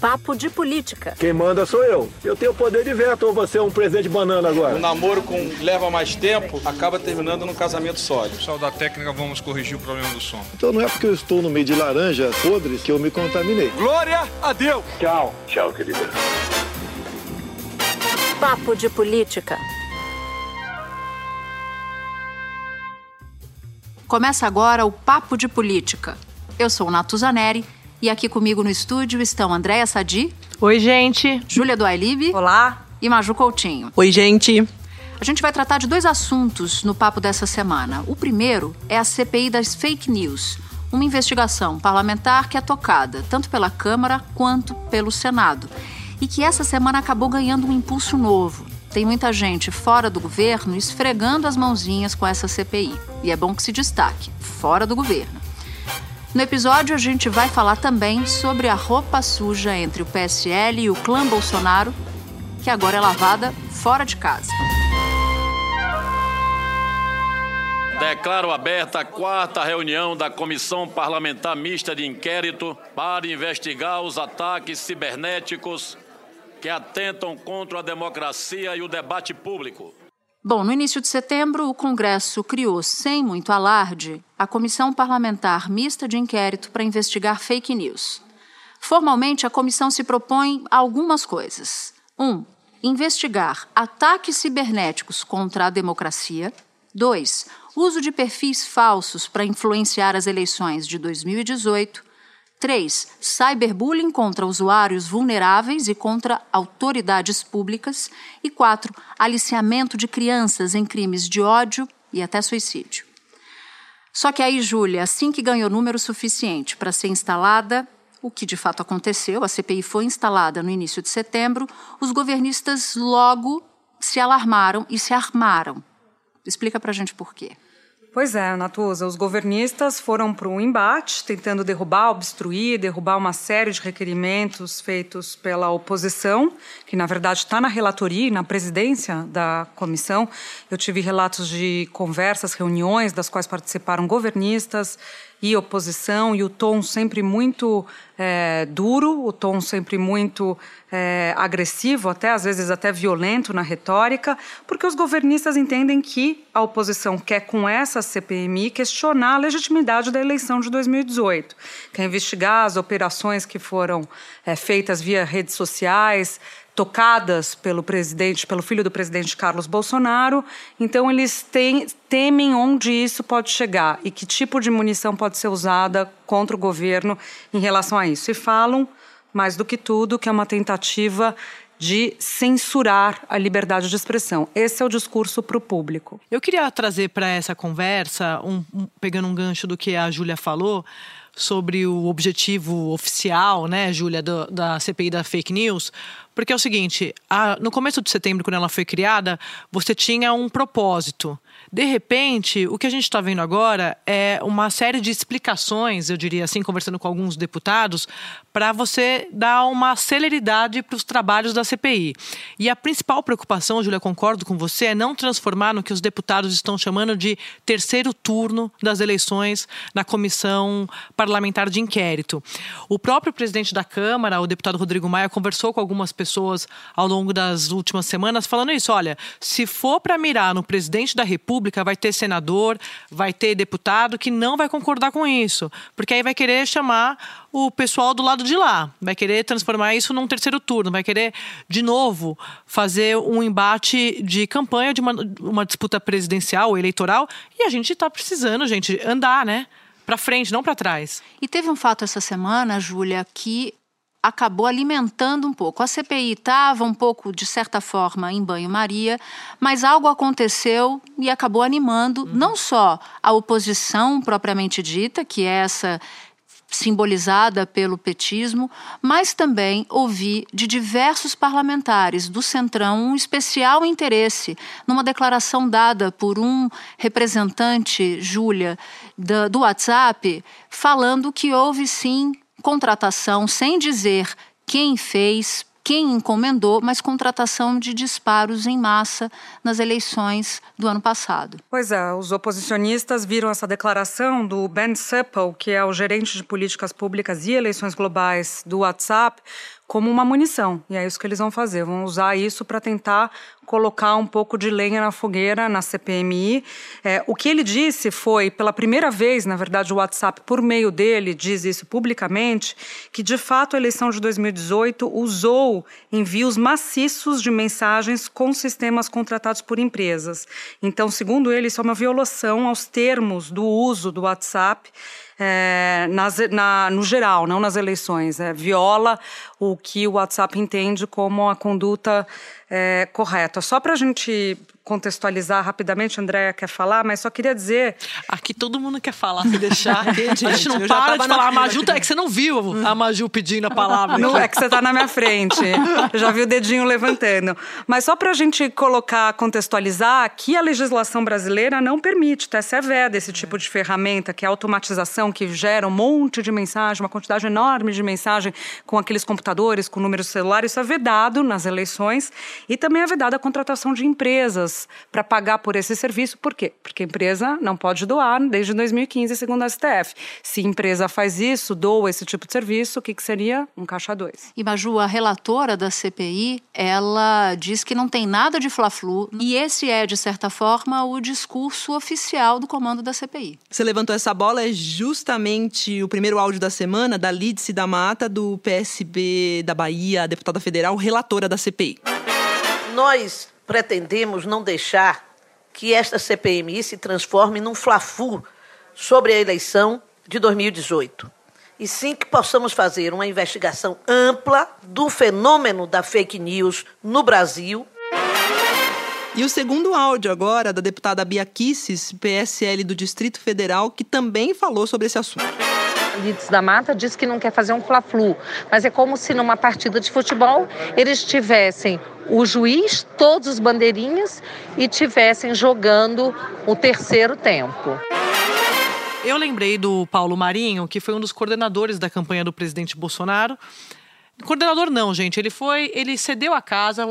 Papo de Política. Quem manda sou eu. Eu tenho poder de veto ou você é um presente banana agora? O namoro com leva mais tempo acaba terminando num casamento sólido. Pessoal da técnica, vamos corrigir o problema do som. Então não é porque eu estou no meio de laranja podres que eu me contaminei. Glória a Deus! Tchau. Tchau, querida. Papo de Política. Começa agora o Papo de Política. Eu sou Nato Zaneri e aqui comigo no estúdio estão Andréa Sadi. Oi, gente. Júlia Duailib. Olá. E Maju Coutinho. Oi, gente. A gente vai tratar de dois assuntos no papo dessa semana. O primeiro é a CPI das fake news, uma investigação parlamentar que é tocada tanto pela Câmara quanto pelo Senado e que essa semana acabou ganhando um impulso novo. Tem muita gente fora do governo esfregando as mãozinhas com essa CPI. E é bom que se destaque: fora do governo. No episódio, a gente vai falar também sobre a roupa suja entre o PSL e o clã Bolsonaro, que agora é lavada fora de casa. Declaro aberta a quarta reunião da Comissão Parlamentar Mista de Inquérito para investigar os ataques cibernéticos que atentam contra a democracia e o debate público. Bom, no início de setembro, o Congresso criou, sem muito alarde, a Comissão Parlamentar Mista de Inquérito para investigar fake news. Formalmente, a comissão se propõe algumas coisas. Um, investigar ataques cibernéticos contra a democracia. Dois, uso de perfis falsos para influenciar as eleições de 2018. 3. Cyberbullying contra usuários vulneráveis e contra autoridades públicas. E 4. Aliciamento de crianças em crimes de ódio e até suicídio. Só que aí, Júlia, assim que ganhou número suficiente para ser instalada, o que de fato aconteceu, a CPI foi instalada no início de setembro, os governistas logo se alarmaram e se armaram. Explica para a gente por quê. Pois é, Natuza, os governistas foram para um embate, tentando derrubar, obstruir, derrubar uma série de requerimentos feitos pela oposição, que na verdade está na relatoria na presidência da comissão. Eu tive relatos de conversas, reuniões das quais participaram governistas, e oposição, e o tom sempre muito é, duro, o tom sempre muito é, agressivo, até às vezes até violento na retórica, porque os governistas entendem que a oposição quer, com essa CPMI, questionar a legitimidade da eleição de 2018, quer investigar as operações que foram é, feitas via redes sociais, tocadas pelo presidente, pelo filho do presidente Carlos Bolsonaro. Então eles temem onde isso pode chegar e que tipo de munição pode ser usada contra o governo em relação a isso. E falam, mais do que tudo, que é uma tentativa de censurar a liberdade de expressão. Esse é o discurso para o público. Eu queria trazer para essa conversa, um, um, pegando um gancho do que a Júlia falou, sobre o objetivo oficial, né, Júlia, da CPI da fake news, porque é o seguinte: a, no começo de setembro, quando ela foi criada, você tinha um propósito. De repente, o que a gente está vendo agora é uma série de explicações, eu diria assim, conversando com alguns deputados, para você dar uma celeridade para os trabalhos da CPI. E a principal preocupação, Júlia, concordo com você, é não transformar no que os deputados estão chamando de terceiro turno das eleições na comissão parlamentar de inquérito. O próprio presidente da Câmara, o deputado Rodrigo Maia, conversou com algumas pessoas ao longo das últimas semanas falando isso: olha, se for para mirar no presidente da República, vai ter senador, vai ter deputado que não vai concordar com isso, porque aí vai querer chamar o pessoal do lado de lá, vai querer transformar isso num terceiro turno, vai querer de novo fazer um embate de campanha de uma, uma disputa presidencial, eleitoral, e a gente está precisando, gente, andar, né? Para frente, não para trás. E teve um fato essa semana, Júlia, que acabou alimentando um pouco. A CPI estava um pouco, de certa forma, em banho-maria, mas algo aconteceu e acabou animando uhum. não só a oposição propriamente dita, que é essa simbolizada pelo petismo, mas também ouvi de diversos parlamentares do Centrão um especial interesse numa declaração dada por um representante, Júlia, do WhatsApp, falando que houve sim contratação, sem dizer quem fez, quem encomendou, mas contratação de disparos em massa nas eleições do ano passado. Pois é, os oposicionistas viram essa declaração do Ben Supple, que é o gerente de políticas públicas e eleições globais do WhatsApp, como uma munição. E é isso que eles vão fazer, vão usar isso para tentar colocar um pouco de lenha na fogueira na CPMI. É, o que ele disse foi, pela primeira vez, na verdade, o WhatsApp, por meio dele, diz isso publicamente, que de fato a eleição de 2018 usou envios maciços de mensagens com sistemas contratados por empresas. Então, segundo ele, isso é uma violação aos termos do uso do WhatsApp é, nas, na, no geral, não nas eleições. É, viola o que o WhatsApp entende como a conduta é, correta. Só para a gente contextualizar rapidamente, Andréia quer falar, mas só queria dizer. Aqui todo mundo quer falar, se deixar. Aqui, a gente não para de falar. A Maju, é que você não viu a Maju pedindo a palavra. Não, é que você está na minha frente. Eu já vi o dedinho levantando. Mas só para a gente colocar, contextualizar, que a legislação brasileira não permite, tá? Essa é veda esse tipo de ferramenta, que é a automatização, que gera um monte de mensagem, uma quantidade enorme de mensagem com aqueles computadores, com números celulares. Isso é vedado nas eleições. E também é vedada a contratação de empresas para pagar por esse serviço. Por quê? Porque a empresa não pode doar desde 2015, segundo a STF. Se a empresa faz isso, doa esse tipo de serviço, o que, que seria? Um caixa dois. E Maju, a relatora da CPI, ela diz que não tem nada de fla-flu e esse é, de certa forma, o discurso oficial do comando da CPI. Você levantou essa bola, é justamente o primeiro áudio da semana da Lídice da Mata, do PSB da Bahia, deputada federal, relatora da CPI nós pretendemos não deixar que esta CPMI se transforme num flafu sobre a eleição de 2018. E sim que possamos fazer uma investigação ampla do fenômeno da fake news no Brasil. E o segundo áudio agora da deputada Bia Kisses, PSL do Distrito Federal, que também falou sobre esse assunto. Lides da Mata diz que não quer fazer um fla-flu, mas é como se numa partida de futebol eles tivessem o juiz, todos os bandeirinhas e tivessem jogando o terceiro tempo. Eu lembrei do Paulo Marinho, que foi um dos coordenadores da campanha do presidente Bolsonaro. Coordenador não, gente. Ele foi, ele cedeu a casa,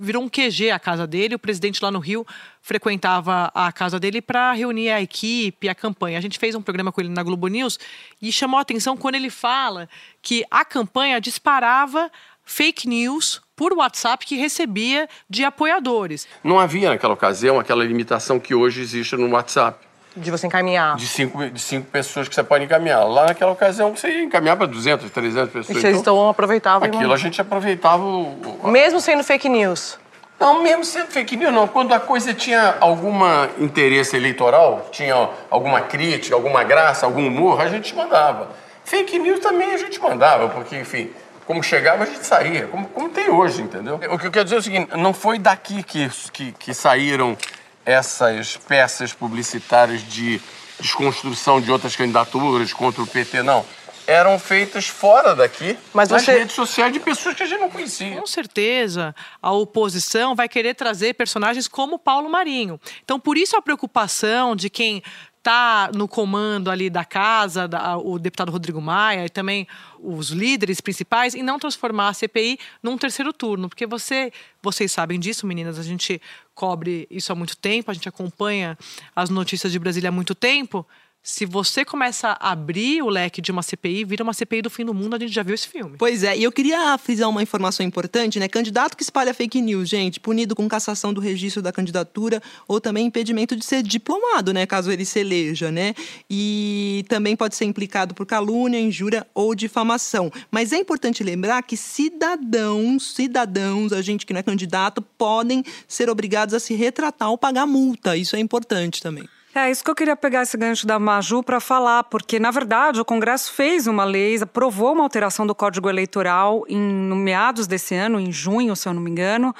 virou um QG a casa dele. O presidente lá no Rio frequentava a casa dele para reunir a equipe, a campanha. A gente fez um programa com ele na Globo News e chamou a atenção quando ele fala que a campanha disparava fake news por WhatsApp que recebia de apoiadores. Não havia naquela ocasião aquela limitação que hoje existe no WhatsApp. De você encaminhar. De cinco, de cinco pessoas que você pode encaminhar. Lá naquela ocasião você ia encaminhar para 200, 300 pessoas. E vocês então, aproveitavam. Aquilo a gente aproveitava. O, o, mesmo sendo fake news? Não, mesmo sendo fake news, não. Quando a coisa tinha algum interesse eleitoral, tinha alguma crítica, alguma graça, algum humor, a gente mandava. Fake news também a gente mandava, porque, enfim, como chegava, a gente saía, como, como tem hoje, entendeu? O que eu quero dizer é o seguinte: não foi daqui que, que, que saíram essas peças publicitárias de desconstrução de outras candidaturas contra o PT, não. Eram feitas fora daqui, Mas nas você... redes sociais de pessoas que a gente não conhecia. Com certeza, a oposição vai querer trazer personagens como Paulo Marinho. Então, por isso a preocupação de quem está no comando ali da casa, da, o deputado Rodrigo Maia e também os líderes principais, em não transformar a CPI num terceiro turno, porque você, vocês sabem disso, meninas, a gente cobre isso há muito tempo, a gente acompanha as notícias de Brasília há muito tempo se você começa a abrir o leque de uma CPI, vira uma CPI do fim do mundo, a gente já viu esse filme. Pois é, e eu queria frisar uma informação importante, né? Candidato que espalha fake news, gente, punido com cassação do registro da candidatura ou também impedimento de ser diplomado, né? Caso ele se eleja, né? E também pode ser implicado por calúnia, injúria ou difamação. Mas é importante lembrar que cidadãos, cidadãos, a gente que não é candidato, podem ser obrigados a se retratar ou pagar multa. Isso é importante também. É isso que eu queria pegar esse gancho da Maju para falar, porque na verdade o Congresso fez uma lei, aprovou uma alteração do Código Eleitoral em no meados desse ano, em junho, se eu não me engano,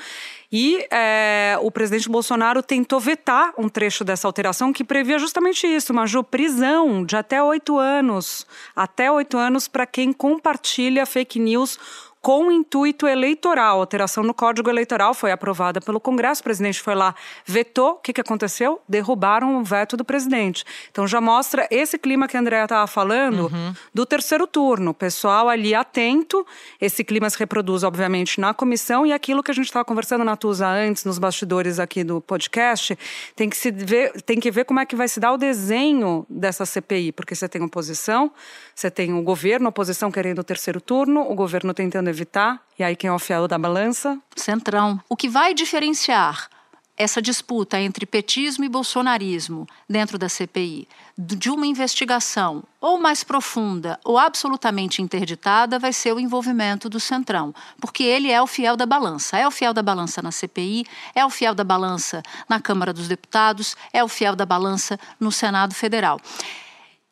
e é, o presidente Bolsonaro tentou vetar um trecho dessa alteração que previa justamente isso, Maju, prisão de até oito anos, até oito anos para quem compartilha fake news com intuito eleitoral. A alteração no Código Eleitoral foi aprovada pelo Congresso, o presidente foi lá, vetou. O que, que aconteceu? Derrubaram o veto do presidente. Então já mostra esse clima que a Andrea estava falando uhum. do terceiro turno. Pessoal ali atento. Esse clima se reproduz, obviamente, na comissão e aquilo que a gente estava conversando na Tusa antes, nos bastidores aqui do podcast, tem que, se ver, tem que ver como é que vai se dar o desenho dessa CPI, porque você tem oposição, você tem o governo, a oposição querendo o terceiro turno, o governo tentando evitar? E aí quem é o fiel da balança? Centrão. O que vai diferenciar essa disputa entre petismo e bolsonarismo dentro da CPI de uma investigação ou mais profunda ou absolutamente interditada vai ser o envolvimento do Centrão, porque ele é o fiel da balança. É o fiel da balança na CPI, é o fiel da balança na Câmara dos Deputados, é o fiel da balança no Senado Federal.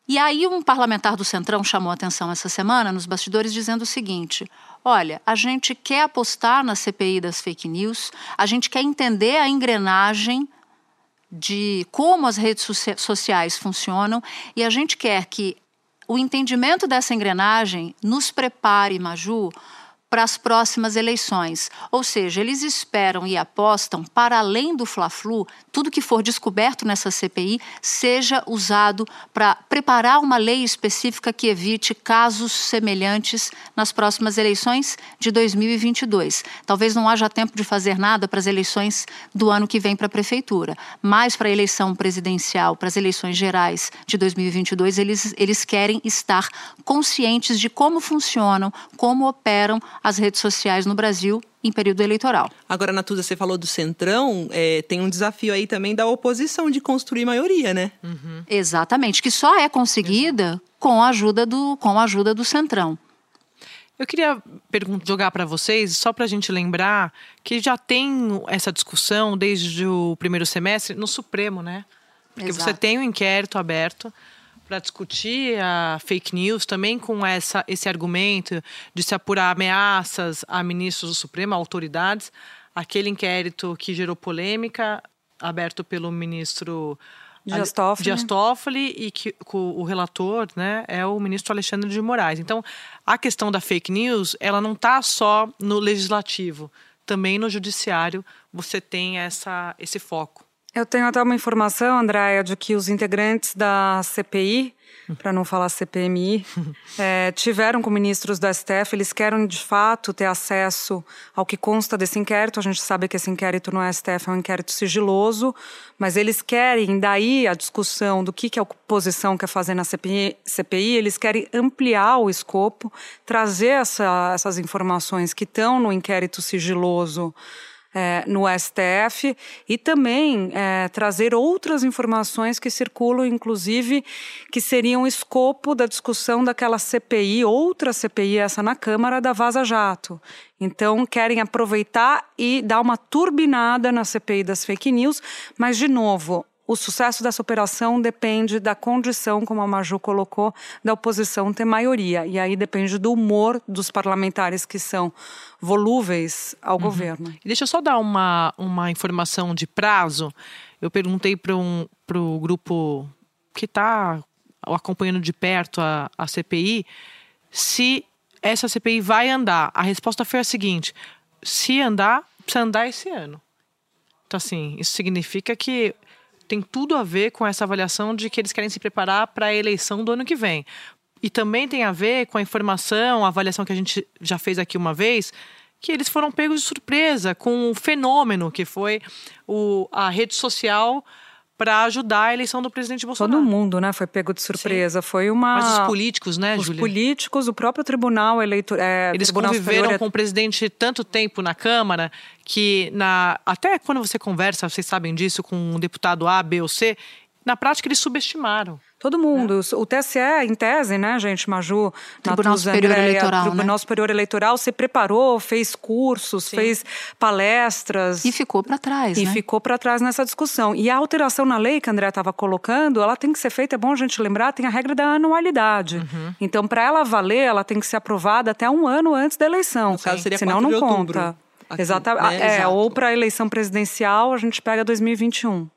E aí um parlamentar do Centrão chamou a atenção essa semana nos bastidores dizendo o seguinte: olha, a gente quer apostar na CPI das fake news, a gente quer entender a engrenagem de como as redes sociais funcionam e a gente quer que o entendimento dessa engrenagem nos prepare, Maju, para as próximas eleições. Ou seja, eles esperam e apostam, para além do Fla-Flu, tudo que for descoberto nessa CPI seja usado para preparar uma lei específica que evite casos semelhantes nas próximas eleições de 2022. Talvez não haja tempo de fazer nada para as eleições do ano que vem para a prefeitura, mas para a eleição presidencial, para as eleições gerais de 2022, eles, eles querem estar conscientes de como funcionam, como operam as redes sociais no Brasil em período eleitoral. Agora, Natuza, você falou do Centrão, é, tem um desafio aí também da oposição de construir maioria, né? Uhum. Exatamente, que só é conseguida com a ajuda do, com a ajuda do Centrão. Eu queria jogar para vocês, só para a gente lembrar, que já tem essa discussão desde o primeiro semestre no Supremo, né? Porque Exato. você tem um inquérito aberto para discutir a fake news também com essa, esse argumento de se apurar ameaças a ministros do Supremo, a autoridades. Aquele inquérito que gerou polêmica, aberto pelo ministro Dias Toffoli. Dias Toffoli e que o relator né, é o ministro Alexandre de Moraes. Então, a questão da fake news, ela não está só no legislativo, também no judiciário você tem essa, esse foco. Eu tenho até uma informação, Andréia, de que os integrantes da CPI, para não falar CPMI, é, tiveram com ministros do STF. Eles querem, de fato, ter acesso ao que consta desse inquérito. A gente sabe que esse inquérito no STF é um inquérito sigiloso, mas eles querem, daí a discussão do que, que a oposição quer fazer na CPI, CPI eles querem ampliar o escopo, trazer essa, essas informações que estão no inquérito sigiloso é, no STF e também é, trazer outras informações que circulam, inclusive, que seriam escopo da discussão daquela CPI, outra CPI, essa na Câmara, da Vaza Jato. Então, querem aproveitar e dar uma turbinada na CPI das fake news, mas, de novo, o sucesso dessa operação depende da condição, como a Maju colocou, da oposição ter maioria. E aí depende do humor dos parlamentares que são volúveis ao uhum. governo. E deixa eu só dar uma, uma informação de prazo. Eu perguntei para um, o grupo que está acompanhando de perto a, a CPI se essa CPI vai andar. A resposta foi a seguinte: se andar, precisa andar esse ano. Então, assim, isso significa que tem tudo a ver com essa avaliação de que eles querem se preparar para a eleição do ano que vem. E também tem a ver com a informação, a avaliação que a gente já fez aqui uma vez, que eles foram pegos de surpresa com o fenômeno que foi o, a rede social para ajudar a eleição do presidente Bolsonaro. Todo mundo, né, foi pego de surpresa. Sim. Foi uma. Mas os políticos, né, Os políticos, o próprio Tribunal Eleitoral. É, Eles Tribunal conviveram Superior... com o presidente tanto tempo na Câmara que na até quando você conversa, vocês sabem disso, com um deputado A, B ou C, na prática eles subestimaram. Todo mundo. É. O TSE, em tese, né, gente, Maju, Tribunal Superior Andréia, Eleitoral, Tribunal né? Superior Eleitoral se preparou, fez cursos, Sim. fez palestras. E ficou para trás, E né? ficou para trás nessa discussão. E a alteração na lei que a André estava colocando, ela tem que ser feita, é bom a gente lembrar, tem a regra da anualidade. Uhum. Então, para ela valer, ela tem que ser aprovada até um ano antes da eleição. No caso, seria Senão não conta. Exatamente. Né? É, ou para a eleição presidencial, a gente pega 2021.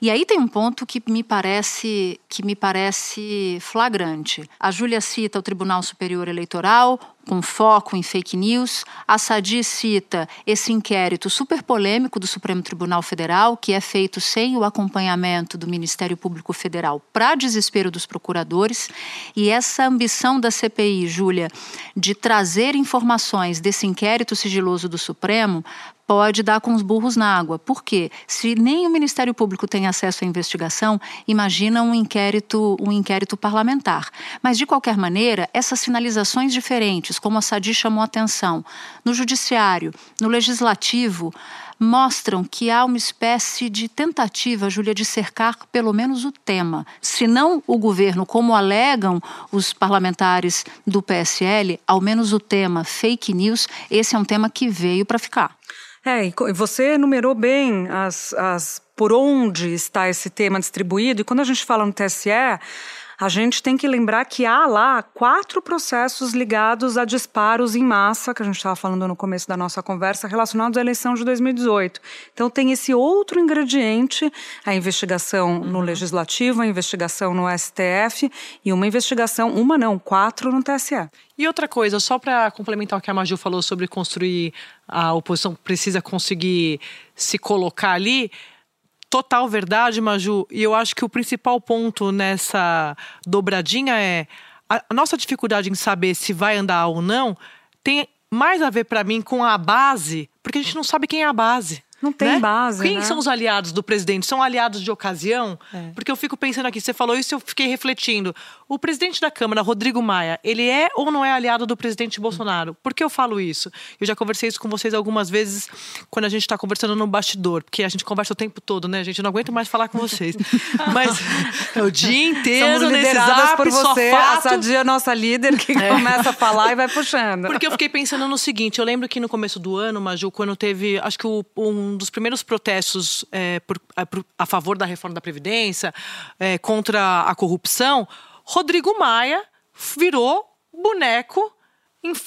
E aí tem um ponto que me parece que me parece flagrante. A Júlia cita o Tribunal Superior Eleitoral com foco em fake news. A Sadi cita esse inquérito super polêmico do Supremo Tribunal Federal, que é feito sem o acompanhamento do Ministério Público Federal, para desespero dos procuradores. E essa ambição da CPI, Júlia, de trazer informações desse inquérito sigiloso do Supremo pode dar com os burros na água. Por quê? Se nem o Ministério Público tem acesso à investigação imagina um inquérito, um inquérito parlamentar. Mas, de qualquer maneira, essas sinalizações diferentes, como a Sadi chamou a atenção, no judiciário, no legislativo, mostram que há uma espécie de tentativa, Júlia, de cercar pelo menos o tema. Se não o governo, como alegam os parlamentares do PSL, ao menos o tema fake news, esse é um tema que veio para ficar. É, e você enumerou bem as, as, por onde está esse tema distribuído, e quando a gente fala no TSE, a gente tem que lembrar que há lá quatro processos ligados a disparos em massa, que a gente estava falando no começo da nossa conversa, relacionados à eleição de 2018. Então tem esse outro ingrediente, a investigação uhum. no Legislativo, a investigação no STF e uma investigação, uma não, quatro no TSE. E outra coisa, só para complementar o que a Maju falou sobre construir, a oposição precisa conseguir se colocar ali, total verdade, Maju. E eu acho que o principal ponto nessa dobradinha é a nossa dificuldade em saber se vai andar ou não tem mais a ver para mim com a base, porque a gente não sabe quem é a base. Não tem né? base. Quem né? são os aliados do presidente? São aliados de ocasião? É. Porque eu fico pensando aqui, você falou isso e eu fiquei refletindo. O presidente da Câmara, Rodrigo Maia, ele é ou não é aliado do presidente Bolsonaro? Por que eu falo isso? Eu já conversei isso com vocês algumas vezes quando a gente está conversando no bastidor, porque a gente conversa o tempo todo, né, gente? Eu não aguento mais falar com vocês. Mas é o dia inteiro Somos zap, por você, fato. a Sadia é nossa líder que é. começa a falar e vai puxando. Porque eu fiquei pensando no seguinte, eu lembro que no começo do ano, Maju, quando teve, acho que o, um dos primeiros protestos é, por, a, por, a, favor da reforma da Previdência, é, contra a corrupção, Rodrigo Maia virou boneco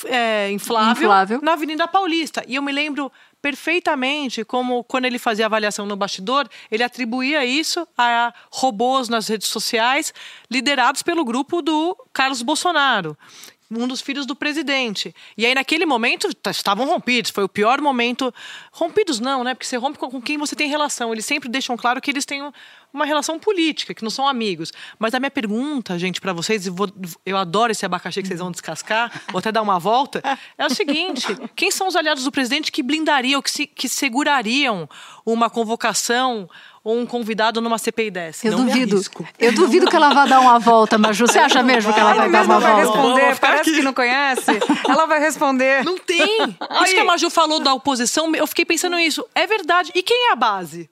é, inflável, inflável, na Avenida Paulista. E eu me lembro perfeitamente como, quando ele fazia avaliação no bastidor, ele atribuía isso a robôs nas redes sociais liderados pelo grupo do Carlos Bolsonaro um dos filhos do presidente. E aí, naquele momento, estavam rompidos. Foi o pior momento. Rompidos não, né? Porque você rompe com quem você tem relação. Eles sempre deixam claro que eles têm uma relação política, que não são amigos. Mas a minha pergunta, gente, para vocês, eu, vou, eu adoro esse abacaxi que vocês vão descascar, vou até dar uma volta, é o seguinte: quem são os aliados do presidente que blindariam, que, se, que segurariam uma convocação ou um convidado numa CPI dessa? Eu não duvido. Eu duvido que ela vá dar uma volta, Maju. Você acha mesmo que ela vai dar uma vai volta? responder, parece que não conhece. Ela vai responder. Não tem. Isso que a Maju falou da oposição, eu fiquei pensando nisso. É verdade. E quem é a base?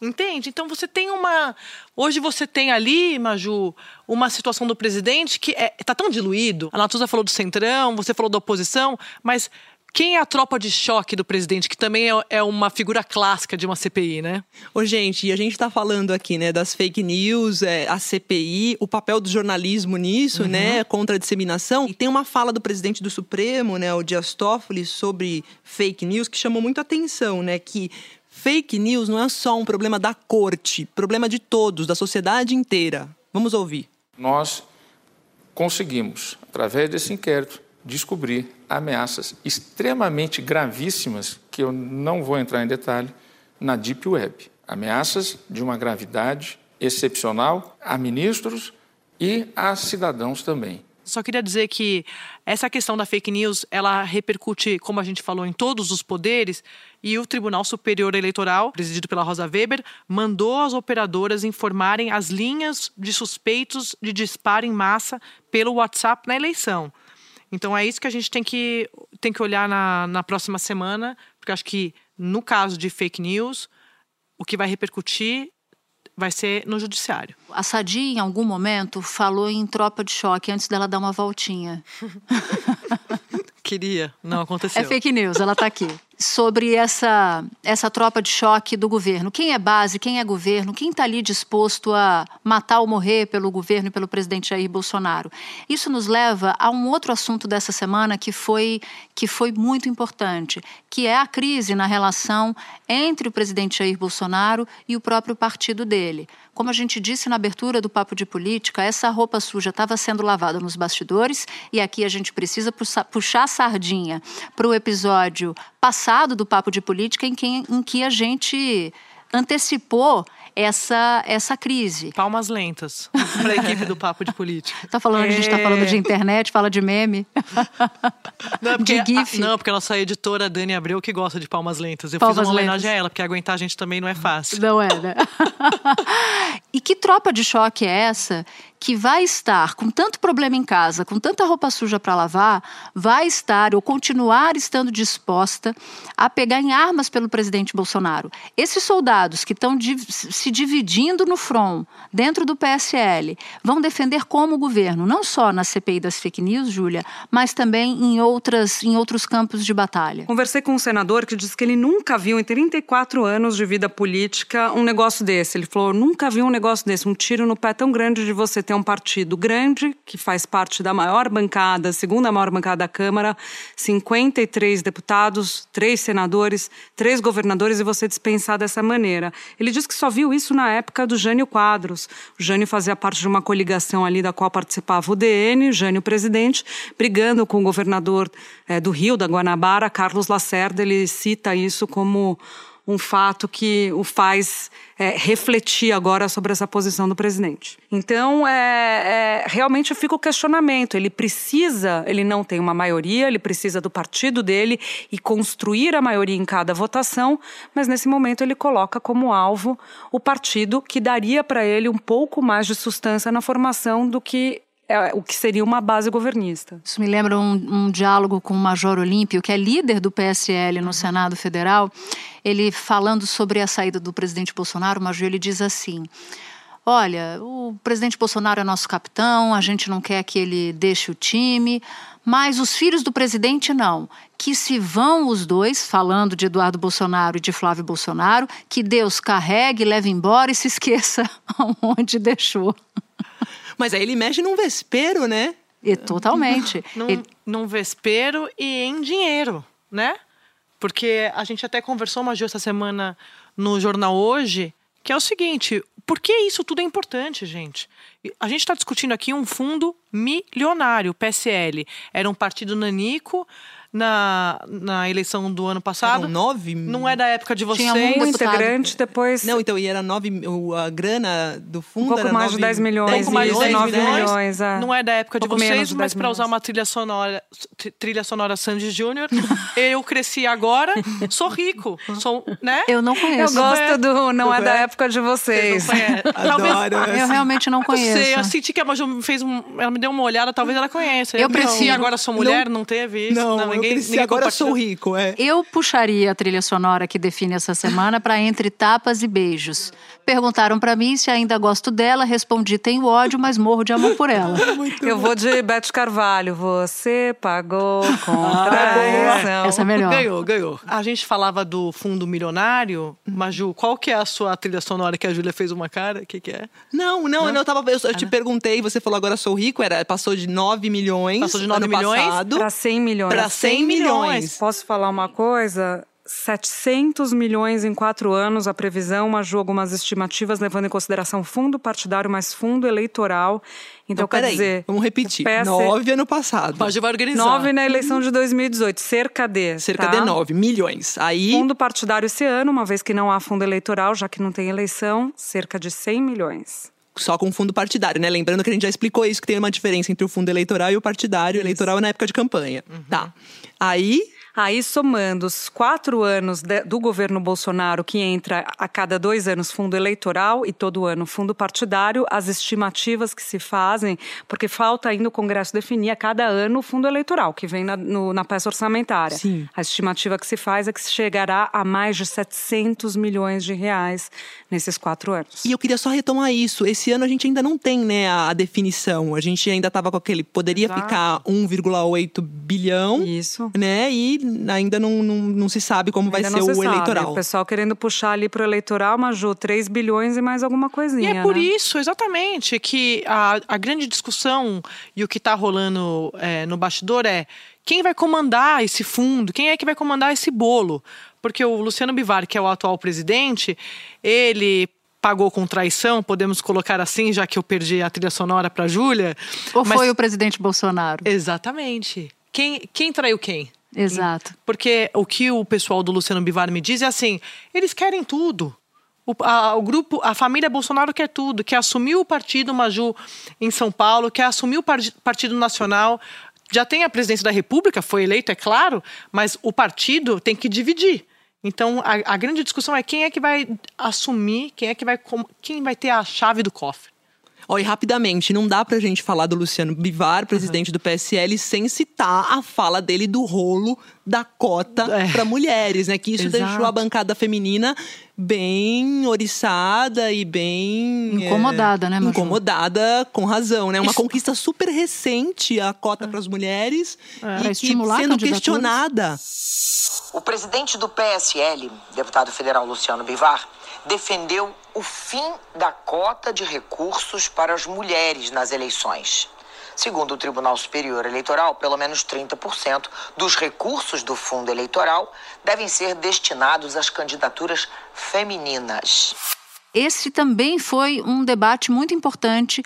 Entende? Então você tem uma. Hoje você tem ali, Maju, uma situação do presidente que está é, tá tão diluído. A Natuza falou do centrão, você falou da oposição, mas quem é a tropa de choque do presidente, que também é, é uma figura clássica de uma CPI, né? Ô, gente, e a gente está falando aqui, né, das fake news, é, a CPI, o papel do jornalismo nisso, uhum. né, contra a disseminação. E tem uma fala do presidente do Supremo, né, o Dias Toffoli, sobre fake news que chamou muito atenção, né, que fake news não é só um problema da corte, problema de todos, da sociedade inteira. Vamos ouvir. Nós conseguimos, através desse inquérito, descobrir ameaças extremamente gravíssimas, que eu não vou entrar em detalhe, na Deep Web. Ameaças de uma gravidade excepcional a ministros e a cidadãos também. Só queria dizer que essa questão da fake news, ela repercute, como a gente falou, em todos os poderes, e o Tribunal Superior Eleitoral, presidido pela Rosa Weber, mandou as operadoras informarem as linhas de suspeitos de disparo em massa pelo WhatsApp na eleição. Então é isso que a gente tem que, tem que olhar na, na próxima semana, porque acho que no caso de fake news, o que vai repercutir vai ser no judiciário. A Sadi, em algum momento, falou em tropa de choque antes dela dar uma voltinha. Queria, não aconteceu. É fake news, ela está aqui sobre essa, essa tropa de choque do governo. Quem é base, quem é governo, quem está ali disposto a matar ou morrer pelo governo e pelo presidente Jair Bolsonaro. Isso nos leva a um outro assunto dessa semana que foi, que foi muito importante, que é a crise na relação entre o presidente Jair Bolsonaro e o próprio partido dele. Como a gente disse na abertura do Papo de Política, essa roupa suja estava sendo lavada nos bastidores e aqui a gente precisa puxar a sardinha para o episódio passado do Papo de Política em que, em que a gente antecipou essa, essa crise. Palmas lentas para a equipe do Papo de Política. Tá falando, a gente está falando de internet, fala de meme. Não, é porque, de GIF. A, não, porque a nossa editora Dani Abreu que gosta de palmas lentas. Eu Palmas fiz uma homenagem lentas. a ela, porque aguentar a gente também não é fácil. Não é, né? e que tropa de choque é essa que vai estar com tanto problema em casa, com tanta roupa suja para lavar, vai estar ou continuar estando disposta a pegar em armas pelo presidente Bolsonaro? Esses soldados que estão se dividindo no front, dentro do PSL, vão defender como o governo, não só na CPI das fake news, Júlia, mas também em, outras, em outros campos de batalha. Conversei com um senador que disse que ele nunca viu em 34 anos de vida política um negócio desse. Ele falou: nunca vi um negócio desse, um tiro no pé tão grande de você ter um partido grande, que faz parte da maior bancada, segunda maior bancada da Câmara, 53 deputados, três senadores, três governadores, e você dispensar dessa maneira. Ele disse que só viu isso na época do Jânio Quadros. O Jânio fazia parte de uma coligação ali da qual participava o DN, Jânio presidente, brigando com o governador eh, do Rio, da Guanabara, Carlos Lacerda. Ele cita isso como um fato que o faz eh, refletir agora sobre essa posição do presidente. Então, é, é, realmente fica o questionamento. Ele precisa, ele não tem uma maioria, ele precisa do partido dele e construir a maioria em cada votação, mas nesse momento ele coloca como alvo o partido que daria para ele um pouco mais de sustância na formação do que é, o que seria uma base governista. Isso me lembra um, um diálogo com o Major Olímpio, que é líder do PSL no Senado Federal. Ele falando sobre a saída do presidente Bolsonaro, o Major ele diz assim: Olha, o presidente Bolsonaro é nosso capitão, a gente não quer que ele deixe o time, mas os filhos do presidente não. Que se vão os dois, falando de Eduardo Bolsonaro e de Flávio Bolsonaro, que Deus carregue, leve embora e se esqueça onde deixou. Mas aí ele mexe num vespeiro, né? E totalmente. Num, Ele- num vespeiro e em dinheiro, né? Porque a gente até conversou, Maju, essa semana no Jornal Hoje, que é o seguinte: por que isso tudo é importante, gente? A gente está discutindo aqui um fundo milionário, o PSL. Era um partido nanico na, na eleição do ano passado. Eram nove? Não é da época de vocês. Tinha um integrante, depois. Não, então, e era nove. A grana do fundo Um pouco era mais de nove- 10 milhões, pouco mais de isso, 10 9 milhões. milhões, é. Não é da época de vocês, de mas 10 para usar uma trilha sonora, tri- trilha sonora Sandy Júnior, eu cresci agora, sou rico, sou, né? Eu não Eu conheço. gosto do Não é da É. época de vocês. Não. Talvez- Eu realmente não Não sei, conheço. eu senti que a Maju me fez um, ela me deu uma olhada, talvez ela conheça. Eu cresci, agora sou mulher, não, teve isso. Não, ninguém, eu cresci, ninguém agora sou rico, é. Eu puxaria a trilha sonora que define essa semana para Entre Tapas e Beijos. Perguntaram para mim se ainda gosto dela, respondi tenho ódio, mas morro de amor por ela. Eu vou de Beth Carvalho. Você pagou com Ah. Essa é melhor. Ganhou, ganhou. A gente falava do fundo milionário. Maju, qual que é a sua trilha sonora que a Júlia fez uma cara? O que, que é? Não, não, eu, tava, eu, eu te perguntei, você falou agora sou rico, era, passou de 9 milhões. Passou de 9 ano milhões passado, Para 100 milhões. pra 100 milhões. Posso falar uma coisa? 700 milhões em quatro anos, a previsão, mas algumas estimativas levando em consideração fundo partidário mais fundo eleitoral. Então, Então, quer peraí, dizer. vamos repetir. PS 9 ano passado. Vai organizar. Nove na eleição de 2018, cerca de. Cerca tá? de 9 milhões. Aí, Fundo partidário esse ano, uma vez que não há fundo eleitoral, já que não tem eleição, cerca de 100 milhões. Só com fundo partidário, né? Lembrando que a gente já explicou isso, que tem uma diferença entre o fundo eleitoral e o partidário. Eleitoral é na época de campanha. Tá. Aí, Aí, somando os quatro anos de- do governo Bolsonaro, que entra a cada dois anos fundo eleitoral e todo ano fundo partidário, as estimativas que se fazem, porque falta ainda o Congresso definir a cada ano o fundo eleitoral, que vem na, no- na peça orçamentária. Sim. A estimativa que se faz é que se chegará a mais de 700 milhões de reais nesses quatro anos. E eu queria só retomar isso. Esse ano a gente ainda não tem, né, a, a definição. A gente ainda estava com aquele. Poderia Exato. ficar 1,8 bilhão. Isso. Né? E ainda não, não, não se sabe como Ainda vai ser se o sabe. eleitoral. O pessoal querendo puxar ali para o eleitoral, Maju, 3 bilhões e mais alguma E coisinha. é por né? isso, exatamente, que a, a grande discussão e o que está rolando é, no bastidor é quem vai comandar esse fundo, quem é que vai comandar esse bolo. Porque o Luciano Bivar, que é o atual presidente, ele pagou com traição, podemos colocar assim, já que eu perdi a trilha sonora para Júlia. Ou mas- foi o presidente Bolsonaro? Exatamente. Quem, quem traiu quem? Exato. Porque o que o pessoal do Luciano Bivar me diz é assim: eles querem tudo. O, a, o, grupo, a família Bolsonaro quer tudo, quer assumir o partido Maju em São Paulo, quer assumir o Partido Nacional. Já tem a presidência da República, foi eleito, é claro, mas o partido tem que dividir. Então, a, a grande discussão é quem é que vai assumir, quem é que vai, quem vai ter a chave do cofre. Ó, e rapidamente, não dá pra gente falar do Luciano Bivar, presidente uhum. do PSL, sem citar a fala dele do rolo da cota é. para mulheres, né? Que isso Exato. deixou a bancada feminina bem oriçada e bem incomodada, é, né, Maju? Incomodada com razão, né? Uma isso... conquista super recente a cota é. para as mulheres é. e que sendo questionada. O presidente do PSL, deputado federal Luciano Bivar, defendeu o fim da cota de recursos para as mulheres nas eleições. Segundo o Tribunal Superior Eleitoral, pelo menos 30% dos recursos do fundo eleitoral devem ser destinados às candidaturas femininas. Esse também foi um debate muito importante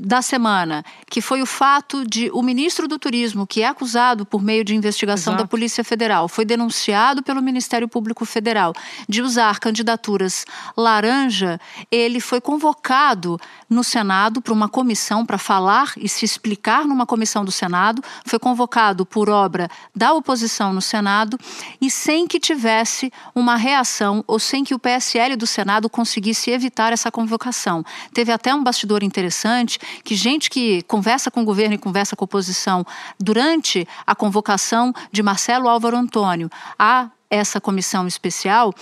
da semana, que foi o fato de o ministro do Turismo, que é acusado por meio de investigação Exato. da Polícia Federal, foi denunciado pelo Ministério Público Federal de usar candidaturas laranja, ele foi convocado no Senado para uma comissão para falar e se explicar numa comissão do Senado, foi convocado por obra da oposição no Senado e sem que tivesse uma reação ou sem que o PSL do Senado conseguisse evitar essa convocação. Teve até um bastidor interessante que gente que conversa com o governo e conversa com a oposição durante a convocação de Marcelo Álvaro Antônio a essa comissão especial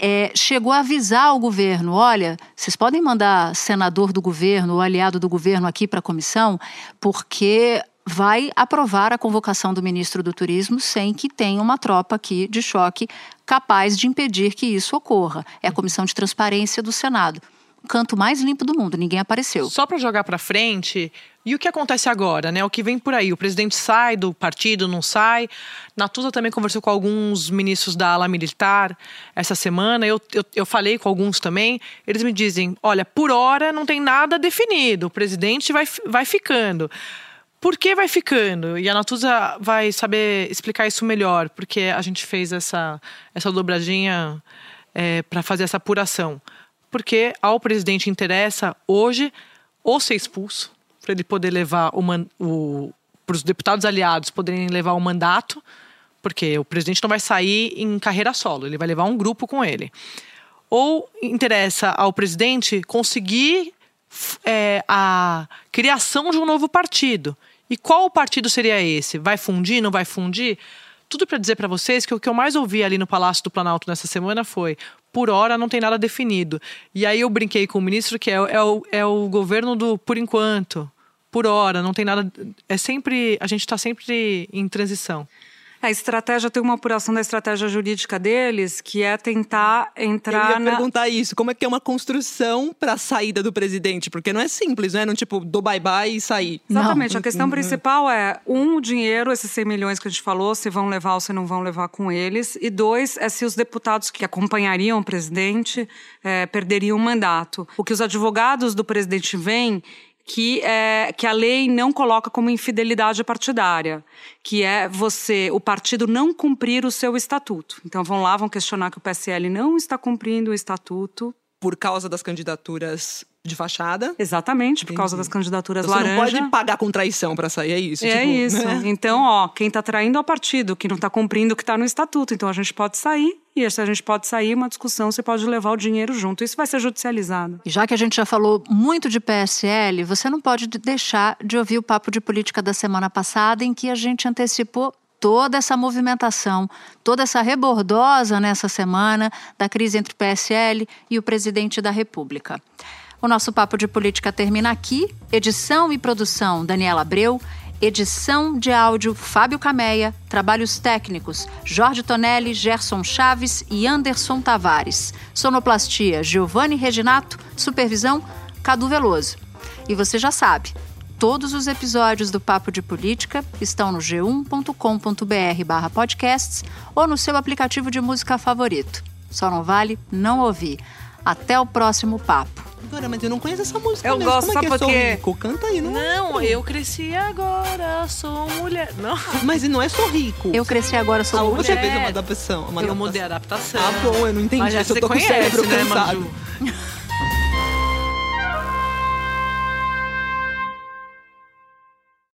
é, chegou a avisar o governo: olha, vocês podem mandar senador do governo ou aliado do governo aqui para a comissão, porque vai aprovar a convocação do ministro do Turismo sem que tenha uma tropa aqui de choque capaz de impedir que isso ocorra. É a Comissão de Transparência do Senado canto mais limpo do mundo, ninguém apareceu. Só para jogar para frente, e o que acontece agora, né? O que vem por aí? O presidente sai do partido, não sai. Natuza também conversou com alguns ministros da ala militar essa semana. Eu, eu, eu, falei com alguns também. Eles me dizem: olha, por hora não tem nada definido. O presidente vai, vai ficando. Por que vai ficando? E a Natuza vai saber explicar isso melhor, porque a gente fez essa, essa dobradinha é, para fazer essa apuração porque ao presidente interessa hoje ou ser expulso, para ele poder levar o, para os deputados aliados poderem levar o mandato, porque o presidente não vai sair em carreira solo, ele vai levar um grupo com ele. Ou interessa ao presidente conseguir é, a criação de um novo partido. E qual partido seria esse? Vai fundir, não vai fundir? Tudo para dizer para vocês que o que eu mais ouvi ali no Palácio do Planalto nessa semana foi: por hora não tem nada definido. E aí eu brinquei com o ministro que é, é, o, é o governo do por enquanto, por hora, não tem nada. É sempre. A gente está sempre em transição. A estratégia tem uma apuração da estratégia jurídica deles, que é tentar entrar. Eu ia na... perguntar isso. Como é que é uma construção para a saída do presidente? Porque não é simples, né? Não tipo, do bye-bye e sair. Exatamente. Não. A questão principal é: um, o dinheiro, esses 100 milhões que a gente falou, se vão levar ou se não vão levar com eles. E dois, é se os deputados que acompanhariam o presidente é, perderiam o mandato. O que os advogados do presidente veem que, é, que a lei não coloca como infidelidade partidária, que é você, o partido não cumprir o seu estatuto. Então vão lá, vão questionar que o PSL não está cumprindo o estatuto. Por causa das candidaturas de fachada. Exatamente, por causa das candidaturas então, laranja. Você não pode pagar com traição para sair, é isso? É tipo, isso. Né? Então, ó, quem está traindo é o partido, que não está cumprindo o que está no estatuto. Então a gente pode sair, e se a gente pode sair, uma discussão, você pode levar o dinheiro junto. Isso vai ser judicializado. E já que a gente já falou muito de PSL, você não pode deixar de ouvir o papo de política da semana passada, em que a gente antecipou toda essa movimentação, toda essa rebordosa nessa semana da crise entre o PSL e o presidente da República. O nosso papo de política termina aqui. Edição e produção Daniela Abreu. Edição de áudio Fábio Cameia. Trabalhos técnicos Jorge Tonelli, Gerson Chaves e Anderson Tavares. Sonoplastia Giovanni Reginato. Supervisão Cadu Veloso. E você já sabe, todos os episódios do Papo de Política estão no g1.com.br podcasts ou no seu aplicativo de música favorito. Só não vale não ouvir. Até o próximo papo. Agora, mas eu não conheço essa música Eu mesmo. gosto, Como é que sabe é Sou por quê? Rico? Canta aí, não Não, eu cresci agora, sou mulher. Não. Mas não é Sou Rico. Eu cresci agora, sou Ah, mulher. você fez uma adaptação. Uma eu adaptação. mudei a adaptação. Ah, bom, eu não entendi. Mas já eu você tô com o conhece, cérebro né, cansado. Maju?